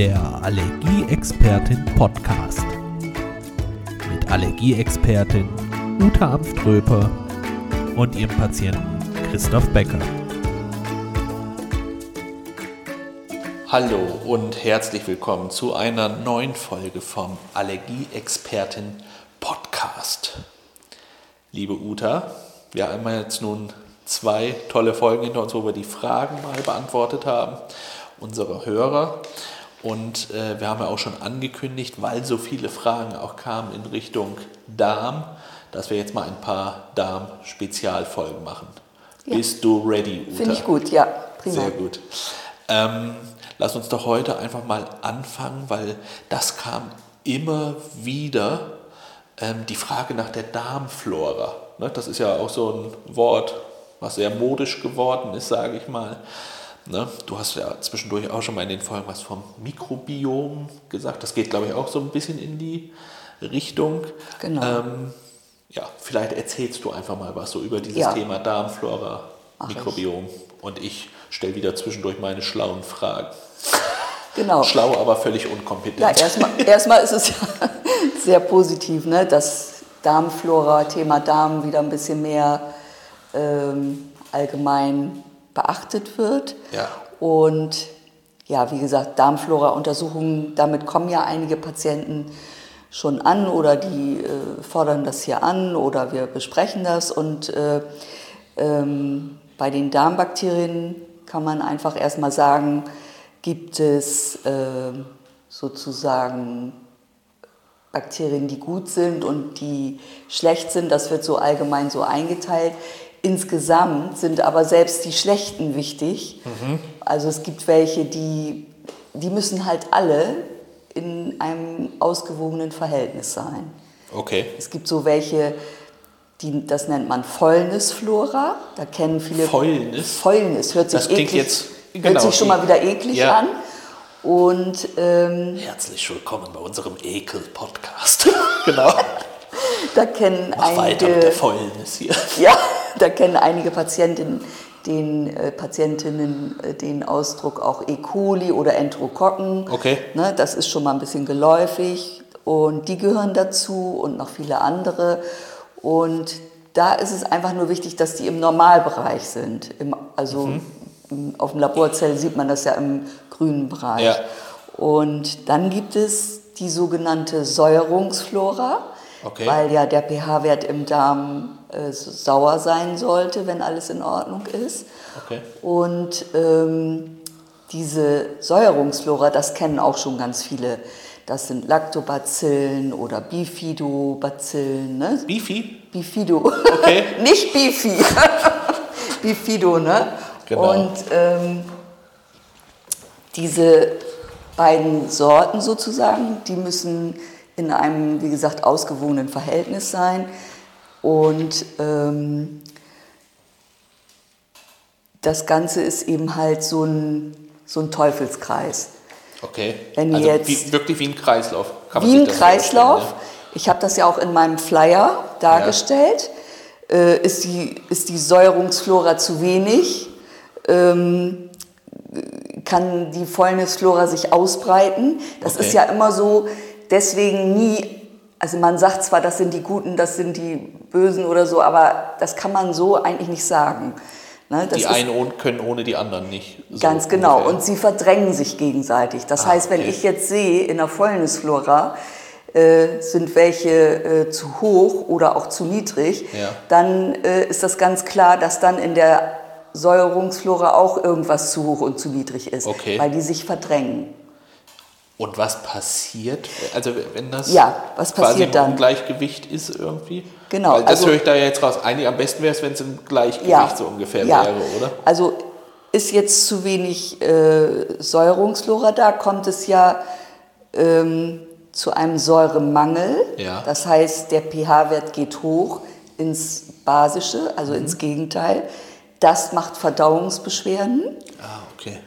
der Allergieexpertin Podcast. Mit Allergieexpertin Uta Amströper und ihrem Patienten Christoph Becker. Hallo und herzlich willkommen zu einer neuen Folge vom Allergieexpertin Podcast. Liebe Uta, wir haben jetzt nun zwei tolle Folgen hinter uns, wo wir die Fragen mal beantwortet haben, unserer Hörer. Und äh, wir haben ja auch schon angekündigt, weil so viele Fragen auch kamen in Richtung Darm, dass wir jetzt mal ein paar Darm-Spezialfolgen machen. Ja. Bist du ready, Uta? Finde ich gut, ja. Prima. Sehr gut. Ähm, lass uns doch heute einfach mal anfangen, weil das kam immer wieder, ähm, die Frage nach der Darmflora. Ne, das ist ja auch so ein Wort, was sehr modisch geworden ist, sage ich mal. Ne? Du hast ja zwischendurch auch schon mal in den Folgen was vom Mikrobiom gesagt. Das geht, glaube ich, auch so ein bisschen in die Richtung. Genau. Ähm, ja, vielleicht erzählst du einfach mal was so über dieses ja. Thema Darmflora, Mach Mikrobiom. Ich. Und ich stelle wieder zwischendurch meine schlauen Fragen. Genau. Schlau, aber völlig unkompetent. Ja, erstmal, erstmal ist es ja sehr positiv, ne, dass Darmflora, Thema Darm wieder ein bisschen mehr ähm, allgemein beachtet wird. Ja. Und ja, wie gesagt, Darmflora-Untersuchungen, damit kommen ja einige Patienten schon an oder die äh, fordern das hier an oder wir besprechen das. Und äh, ähm, bei den Darmbakterien kann man einfach erstmal sagen, gibt es äh, sozusagen Bakterien, die gut sind und die schlecht sind. Das wird so allgemein so eingeteilt. Insgesamt sind aber selbst die Schlechten wichtig. Mhm. Also es gibt welche, die, die müssen halt alle in einem ausgewogenen Verhältnis sein. Okay. Es gibt so welche, die, das nennt man Fäulnisflora. Da kennen viele. Fäulnis? Fäulnis hört sich, das eklig, jetzt, genau, hört sich schon mal wieder eklig ja. an. Und, ähm, Herzlich willkommen bei unserem Ekel-Podcast. genau. da kennen Mach einige, weiter mit der Fäulnis hier. Ja, da kennen einige Patientinnen den äh, Patientinnen äh, den Ausdruck auch E. coli oder Enterokokken. Okay. Ne, das ist schon mal ein bisschen geläufig und die gehören dazu und noch viele andere. Und da ist es einfach nur wichtig, dass die im Normalbereich sind. Im, also mhm. auf dem Laborzell sieht man das ja im grünen Bereich. Ja. Und dann gibt es die sogenannte Säuerungsflora, okay. weil ja der pH-Wert im Darm äh, sauer sein sollte, wenn alles in Ordnung ist. Okay. Und ähm, diese Säuerungsflora, das kennen auch schon ganz viele. Das sind Lactobacillen oder Bifidobacillen. Ne? Bifi? Bifido. Okay. Nicht Bifi. Bifido, ne? Genau. Und ähm, diese beiden Sorten sozusagen, die müssen in einem, wie gesagt, ausgewogenen Verhältnis sein. Und ähm, das Ganze ist eben halt so ein, so ein Teufelskreis. Okay. Wenn also jetzt, wie, wirklich wie ein Kreislauf. wie ein Kreislauf. Ja? Ich habe das ja auch in meinem Flyer dargestellt. Ja. Äh, ist, die, ist die Säuerungsflora zu wenig? Ähm, kann die Fäulnisflora sich ausbreiten? Das okay. ist ja immer so, deswegen nie also man sagt zwar, das sind die Guten, das sind die Bösen oder so, aber das kann man so eigentlich nicht sagen. Ne, die einen können ohne die anderen nicht. So ganz genau. Ungefähr. Und sie verdrängen sich gegenseitig. Das ah, heißt, wenn okay. ich jetzt sehe, in der Fäulnisflora äh, sind welche äh, zu hoch oder auch zu niedrig, ja. dann äh, ist das ganz klar, dass dann in der Säuerungsflora auch irgendwas zu hoch und zu niedrig ist, okay. weil die sich verdrängen. Und was passiert, also wenn das ja, was quasi im dann? Gleichgewicht ist irgendwie? Genau. Weil das also, höre ich da jetzt raus. Eigentlich am besten wäre es, wenn es im Gleichgewicht ja, so ungefähr ja. wäre, oder? Also ist jetzt zu wenig äh, Säuerungsflora da, kommt es ja ähm, zu einem Säuremangel. Ja. Das heißt, der pH-Wert geht hoch ins Basische, also mhm. ins Gegenteil. Das macht Verdauungsbeschwerden. Ah, okay.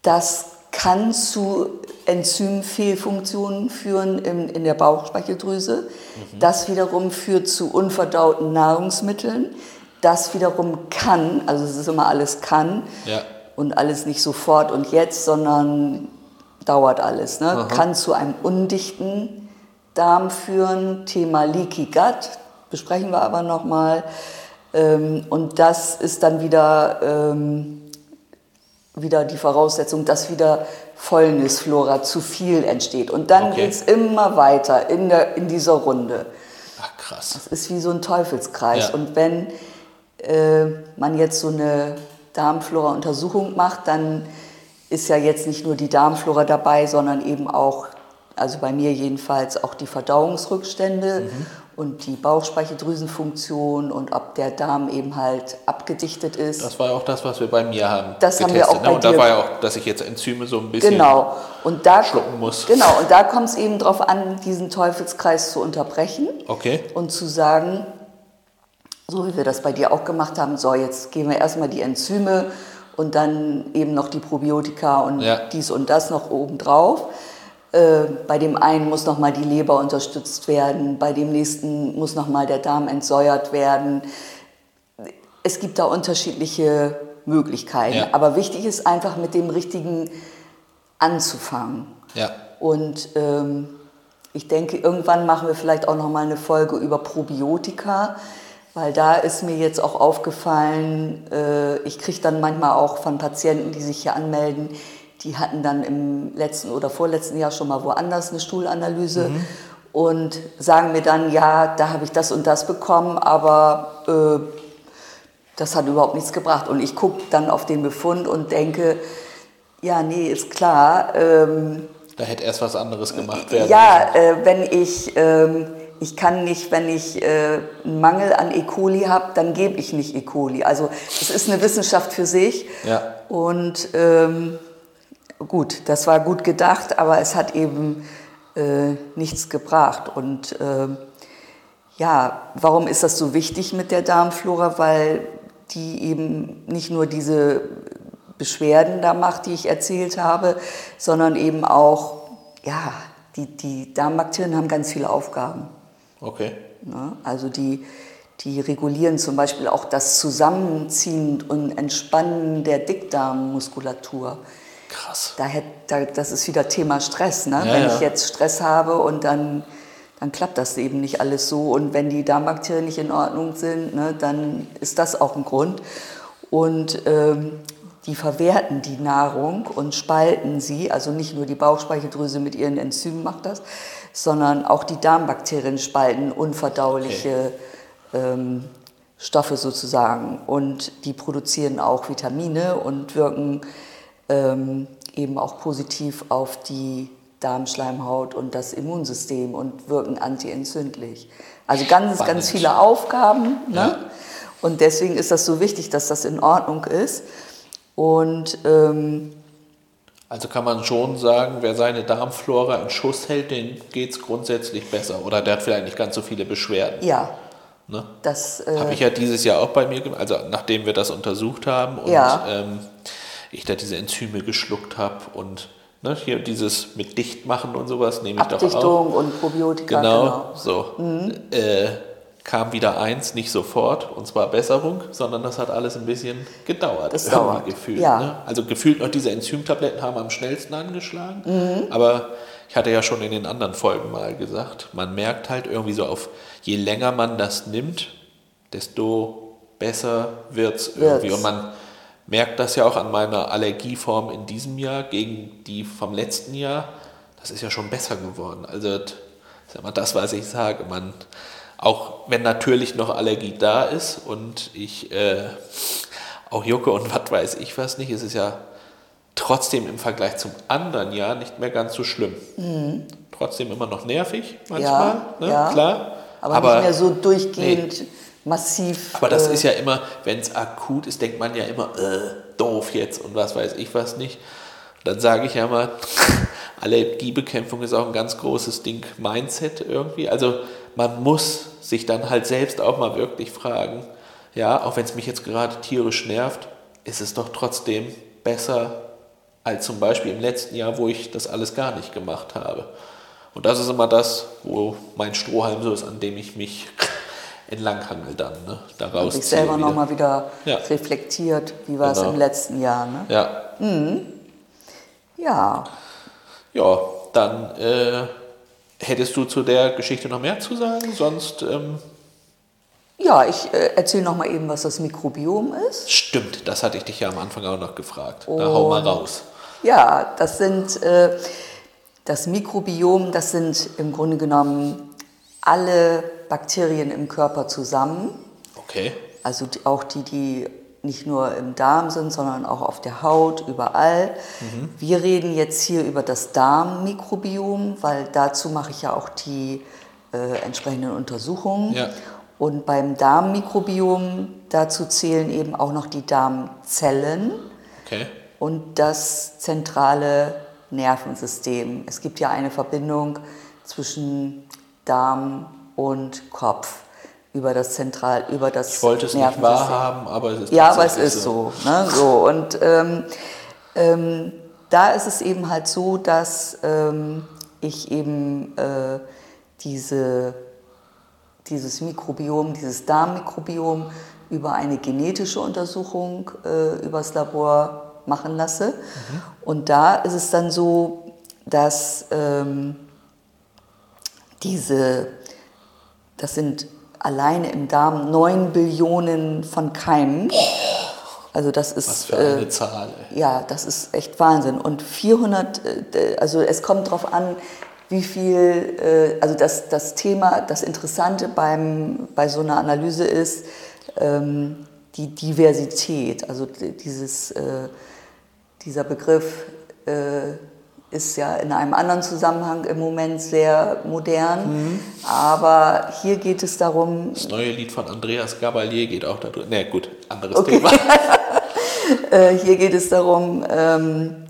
Das kann zu Enzymfehlfunktionen führen in, in der Bauchspeicheldrüse. Mhm. Das wiederum führt zu unverdauten Nahrungsmitteln. Das wiederum kann, also es ist immer alles kann ja. und alles nicht sofort und jetzt, sondern dauert alles. Ne? Kann zu einem undichten Darm führen. Thema Leaky Gut besprechen wir aber nochmal. Ähm, und das ist dann wieder, ähm, wieder die Voraussetzung, dass wieder Fäulnisflora zu viel entsteht. Und dann Okay. geht es immer weiter in, der, in dieser Runde. Ach krass. Das ist wie so ein Teufelskreis. Ja. Und wenn äh, man jetzt so eine Darmflora-Untersuchung macht, dann ist ja jetzt nicht nur die Darmflora dabei, sondern eben auch, also bei mir jedenfalls, auch die Verdauungsrückstände Mhm. Und die Bauchspeicheldrüsenfunktion und ob der Darm eben halt abgedichtet ist. Das war ja auch das, was wir bei mir haben. Das haben wir getestet, auch ne? bei Und da war ja auch, dass ich jetzt Enzyme so ein bisschen. Genau. Und da, schlucken muss. Genau, und da kommt es eben darauf an, diesen Teufelskreis zu unterbrechen. Okay. Und zu sagen, so wie wir das bei dir auch gemacht haben, so jetzt gehen wir erstmal die Enzyme und dann eben noch die Probiotika und Ja. dies und das noch obendrauf. Äh, bei dem einen muss nochmal die Leber unterstützt werden, bei dem nächsten muss nochmal der Darm entsäuert werden. Es gibt da unterschiedliche Möglichkeiten, Ja. aber wichtig ist einfach mit dem Richtigen anzufangen. Ja. Und ähm, ich denke, irgendwann machen wir vielleicht auch noch mal eine Folge über Probiotika, weil da ist mir jetzt auch aufgefallen, äh, ich kriege dann manchmal auch von Patienten, die sich hier anmelden, die hatten dann im letzten oder vorletzten Jahr schon mal woanders eine Stuhlanalyse und sagen mir dann, ja, da habe ich das und das bekommen, aber äh, das hat überhaupt nichts gebracht. Und ich gucke dann auf den Befund und denke, ja, nee, ist klar. Ähm, Da hätte erst was anderes gemacht werden ja, äh, wenn ich, ähm, ich kann nicht, wenn ich äh, einen Mangel an E. coli habe, dann gebe ich nicht E. coli. Also es ist eine Wissenschaft für sich. Ja. Und ähm, gut, das war gut gedacht, aber es hat eben äh, nichts gebracht. Und ähm, ja, warum ist das so wichtig mit der Darmflora? Weil die eben nicht nur diese Beschwerden da macht, die ich erzählt habe, sondern eben auch, ja, die, die Darmbakterien haben ganz viele Aufgaben. Okay. Ne? Also die, die regulieren zum Beispiel auch das Zusammenziehen und Entspannen der Dickdarmmuskulatur. Krass. Da da, das ist wieder Thema Stress. Ne? Ja, wenn ja. ich jetzt Stress habe und dann, dann klappt das eben nicht alles so. Und wenn die Darmbakterien nicht in Ordnung sind, ne, dann ist das auch ein Grund. Und ähm, die verwerten die Nahrung und spalten sie. Also nicht nur die Bauchspeicheldrüse mit ihren Enzymen macht das, sondern auch die Darmbakterien spalten unverdauliche ähm, Stoffe sozusagen. Und die produzieren auch Vitamine und wirken ähm, eben auch positiv auf die Darmschleimhaut und das Immunsystem und wirken antientzündlich. Also ganz, Spannend. ganz viele Aufgaben. Ne? Ja. Und deswegen ist das so wichtig, dass das in Ordnung ist. Und ähm, Also kann man schon sagen, wer seine Darmflora in Schuss hält, dem geht es grundsätzlich besser. Oder der hat vielleicht nicht ganz so viele Beschwerden. ja, Ne? das äh, Habe ich ja dieses Jahr auch bei mir gemacht, also nachdem wir das untersucht haben und Ja. ähm, ich da diese Enzyme geschluckt habe und ne, hier dieses mit Dichtmachen und sowas nehme ich doch auch. Abdichtung und Probiotika. Genau, so. Äh, kam wieder eins, nicht sofort, und zwar Besserung, sondern das hat alles ein bisschen gedauert. Das dauert, Gefühlt, ja. ne? Also gefühlt noch diese Enzymtabletten haben am schnellsten angeschlagen, Mhm. aber ich hatte ja schon in den anderen Folgen mal gesagt, man merkt halt irgendwie so auf, je länger man das nimmt, desto besser wird es irgendwie. Wird's. Und man merkt das ja auch an meiner Allergieform in diesem Jahr gegen die vom letzten Jahr. Das ist ja schon besser geworden. Also das ist immer das, was ich sage. Man, auch wenn natürlich noch Allergie da ist und ich äh, auch jucke und was weiß ich was nicht, ist es ja trotzdem im Vergleich zum anderen Jahr nicht mehr ganz so schlimm. Trotzdem immer noch nervig manchmal, Mhm. Ja, ne? ja. klar. aber, nicht mehr so durchgehend massiv. Aber das äh, ist ja immer, wenn es akut ist, denkt man ja immer, äh, doof jetzt und was weiß ich was nicht. Dann sage ich ja mal, Allergiebekämpfung ist auch ein ganz großes Ding, Mindset irgendwie. Also man muss sich dann halt selbst auch mal wirklich fragen, ja, auch wenn es mich jetzt gerade tierisch nervt, ist es doch trotzdem besser als zum Beispiel im letzten Jahr, wo ich das alles gar nicht gemacht habe. Und das ist immer das, wo mein Strohhalm so ist, an dem ich mich entlanghangel dann, ne? da sich rausziehe selber wieder. nochmal wieder Ja. reflektiert, wie war es Genau. im letzten Jahr. Ne? Ja, Ja, Ja, dann äh, hättest du zu der Geschichte noch mehr zu sagen? Sonst ähm, Ja, ich äh, erzähle noch mal eben, was das Mikrobiom ist. stimmt, das hatte ich dich ja am Anfang auch noch gefragt. Da hau mal raus. Ja, das sind äh, das Mikrobiom, das sind im Grunde genommen alle Bakterien im Körper zusammen. Okay. Also auch die, die nicht nur im Darm sind, sondern auch auf der Haut, überall. Wir reden jetzt hier über das Darmmikrobiom, weil dazu mache ich ja auch die äh, entsprechenden Untersuchungen. Ja. Und beim Darmmikrobiom, dazu zählen eben auch noch die Darmzellen Okay. und das zentrale Nervensystem. Es gibt ja eine Verbindung zwischen Darm und Kopf über das Zentral, über das Ich wollte es nicht wahrhaben, aber es ist ja, aber es ist so. Ne? so. Und ähm, ähm, da ist es eben halt so, dass ähm, ich eben äh, diese, dieses Mikrobiom, dieses Darmmikrobiom über eine genetische Untersuchung äh, übers Labor machen lasse. Und da ist es dann so, dass ähm, diese, das sind alleine im Darm 9 Billionen von Keimen. Also das ist Was für eine äh, Zahl. ey. ja, das ist echt Wahnsinn. Und 400, äh, also es kommt darauf an, wie viel, äh, also das, das Thema, das Interessante beim, bei so einer Analyse ist ähm, die Diversität. Also dieses, äh, dieser Begriff äh, ist ja in einem anderen Zusammenhang im Moment sehr modern. Aber hier geht es darum, Das neue Lied von Andreas Gabalier geht auch da drin. Ne, gut, anderes Okay. Thema. Äh, hier geht es darum, ähm,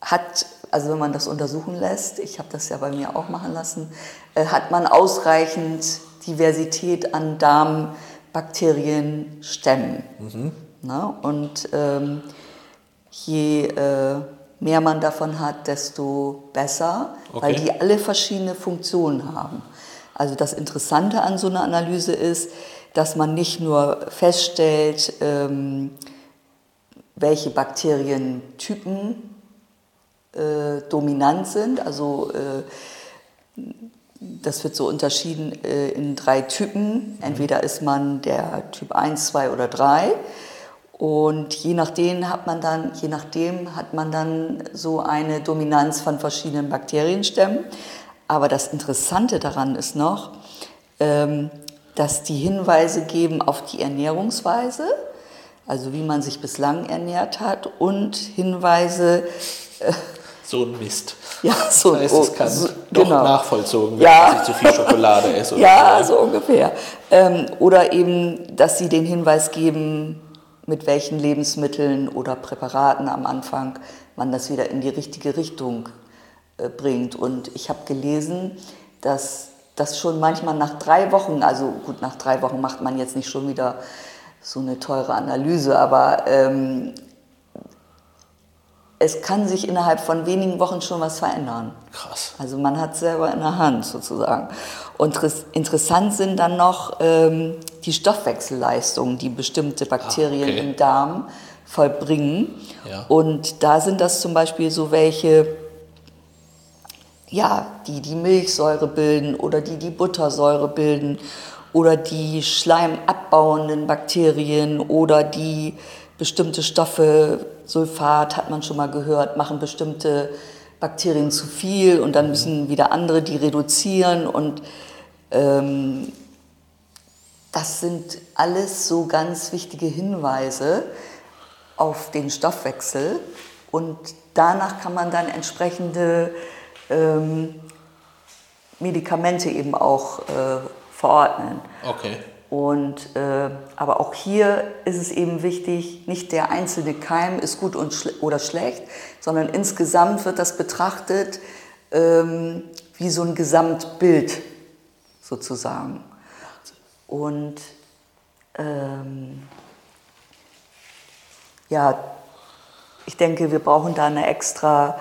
hat, also wenn man das untersuchen lässt, ich habe das ja bei mir auch machen lassen, äh, hat man ausreichend Diversität an Darmbakterienstämmen. Ne? Und ähm, je äh, mehr man davon hat, desto besser, weil Okay. die alle verschiedene Funktionen haben. Also das Interessante an so einer Analyse ist, dass man nicht nur feststellt, ähm, welche Bakterientypen äh, dominant sind. Also äh, das wird so unterschieden äh, in drei Typen. Entweder ist man der Typ 1, 2 oder 3. Und je nachdem hat man dann, je nachdem hat man dann so eine Dominanz von verschiedenen Bakterienstämmen. Aber das Interessante daran ist noch, ähm, dass die Hinweise geben auf die Ernährungsweise, also wie man sich bislang ernährt hat, und Hinweise, So ein Mist. ja, so, Das heißt, es kann so- doch genau. nachvollzogen werden, Ja. dass ich zu viel Schokolade esse. oder Ja, so. so ungefähr. Ähm, oder eben, dass sie den Hinweis geben, mit welchen Lebensmitteln oder Präparaten am Anfang man das wieder in die richtige Richtung äh, bringt. Und ich habe gelesen, dass das schon manchmal nach drei Wochen, also gut, nach drei Wochen macht man jetzt nicht schon wieder so eine teure Analyse, aber ähm, es kann sich innerhalb von wenigen Wochen schon was verändern. Krass. Also man hat selber in der Hand sozusagen. Und res- interessant sind dann noch ähm, die Stoffwechselleistungen, die bestimmte Bakterien okay. im Darm vollbringen. Ja. Und da sind das zum Beispiel so welche, ja, die die Milchsäure bilden oder die die Buttersäure bilden oder die schleimabbauenden Bakterien oder die bestimmte Stoffe, Sulfat hat man schon mal gehört, machen bestimmte Bakterien zu viel und dann müssen wieder andere die reduzieren und ähm, das sind alles so ganz wichtige Hinweise auf den Stoffwechsel und danach kann man dann entsprechende ähm, Medikamente eben auch äh, verordnen. Okay. Und, äh, aber auch hier ist es eben wichtig, nicht der einzelne Keim ist gut und schle oder schlecht, sondern insgesamt wird das betrachtet ähm, wie so ein Gesamtbild sozusagen. Und ähm, ja, ich denke, wir brauchen da eine extra,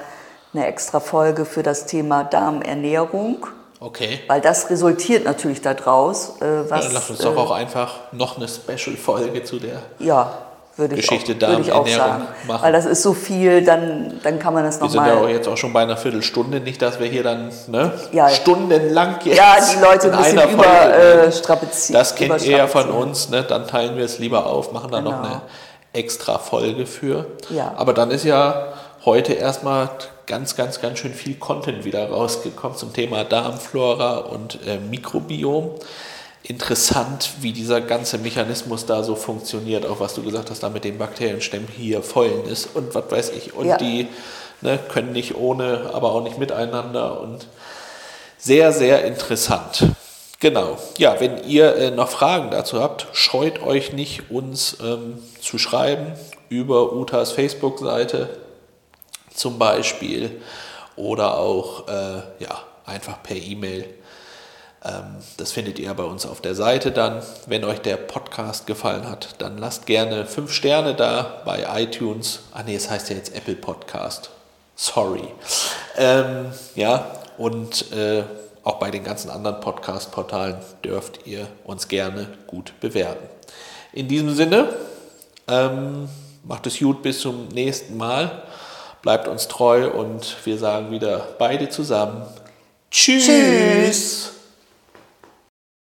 eine extra Folge für das Thema Darmernährung, Okay. weil das resultiert natürlich daraus, äh, Ja, was dann lass uns äh, doch auch einfach noch eine Special-Folge zu der ja, würde ich Geschichte auch, würde ich auch sagen. machen. Weil das ist so viel, dann, dann kann man das Wir sind ja auch nochmal. jetzt auch schon bei einer Viertelstunde, nicht, dass wir hier dann ne, Ja. stundenlang jetzt Ja, die Leute in ein bisschen einer über, Folge- äh, strapazieren. Das kennt ihr ja von überstrapazieren. uns, ne? dann teilen wir es lieber auf, machen da noch Genau. eine extra Folge für. Ja. Aber dann ist ja heute erstmal ganz, ganz, ganz schön viel Content wieder rausgekommen zum Thema Darmflora und äh, Mikrobiom. Interessant, wie dieser ganze Mechanismus da so funktioniert, auch was du gesagt hast, da mit den Bakterienstämmen hier vollen ist und was weiß ich. Und Ja. die ne, können nicht ohne, aber auch nicht miteinander und sehr, sehr interessant. Genau. Ja, wenn ihr äh, noch Fragen dazu habt, scheut euch nicht, uns ähm, zu schreiben über Utas Facebook-Seite zum Beispiel oder auch äh, ja, einfach per E-Mail. Ähm, das findet ihr bei uns auf der Seite dann. Wenn euch der Podcast gefallen hat, dann lasst gerne fünf Sterne da bei iTunes. Ah nee, es heißt ja jetzt Apple Podcast. Sorry. Ähm, ja, und äh, auch bei den ganzen anderen Podcast-Portalen dürft ihr uns gerne gut bewerten. In diesem Sinne, ähm, macht es gut bis zum nächsten Mal. Bleibt uns treu und wir sagen wieder beide zusammen. Tschüss. Tschüss.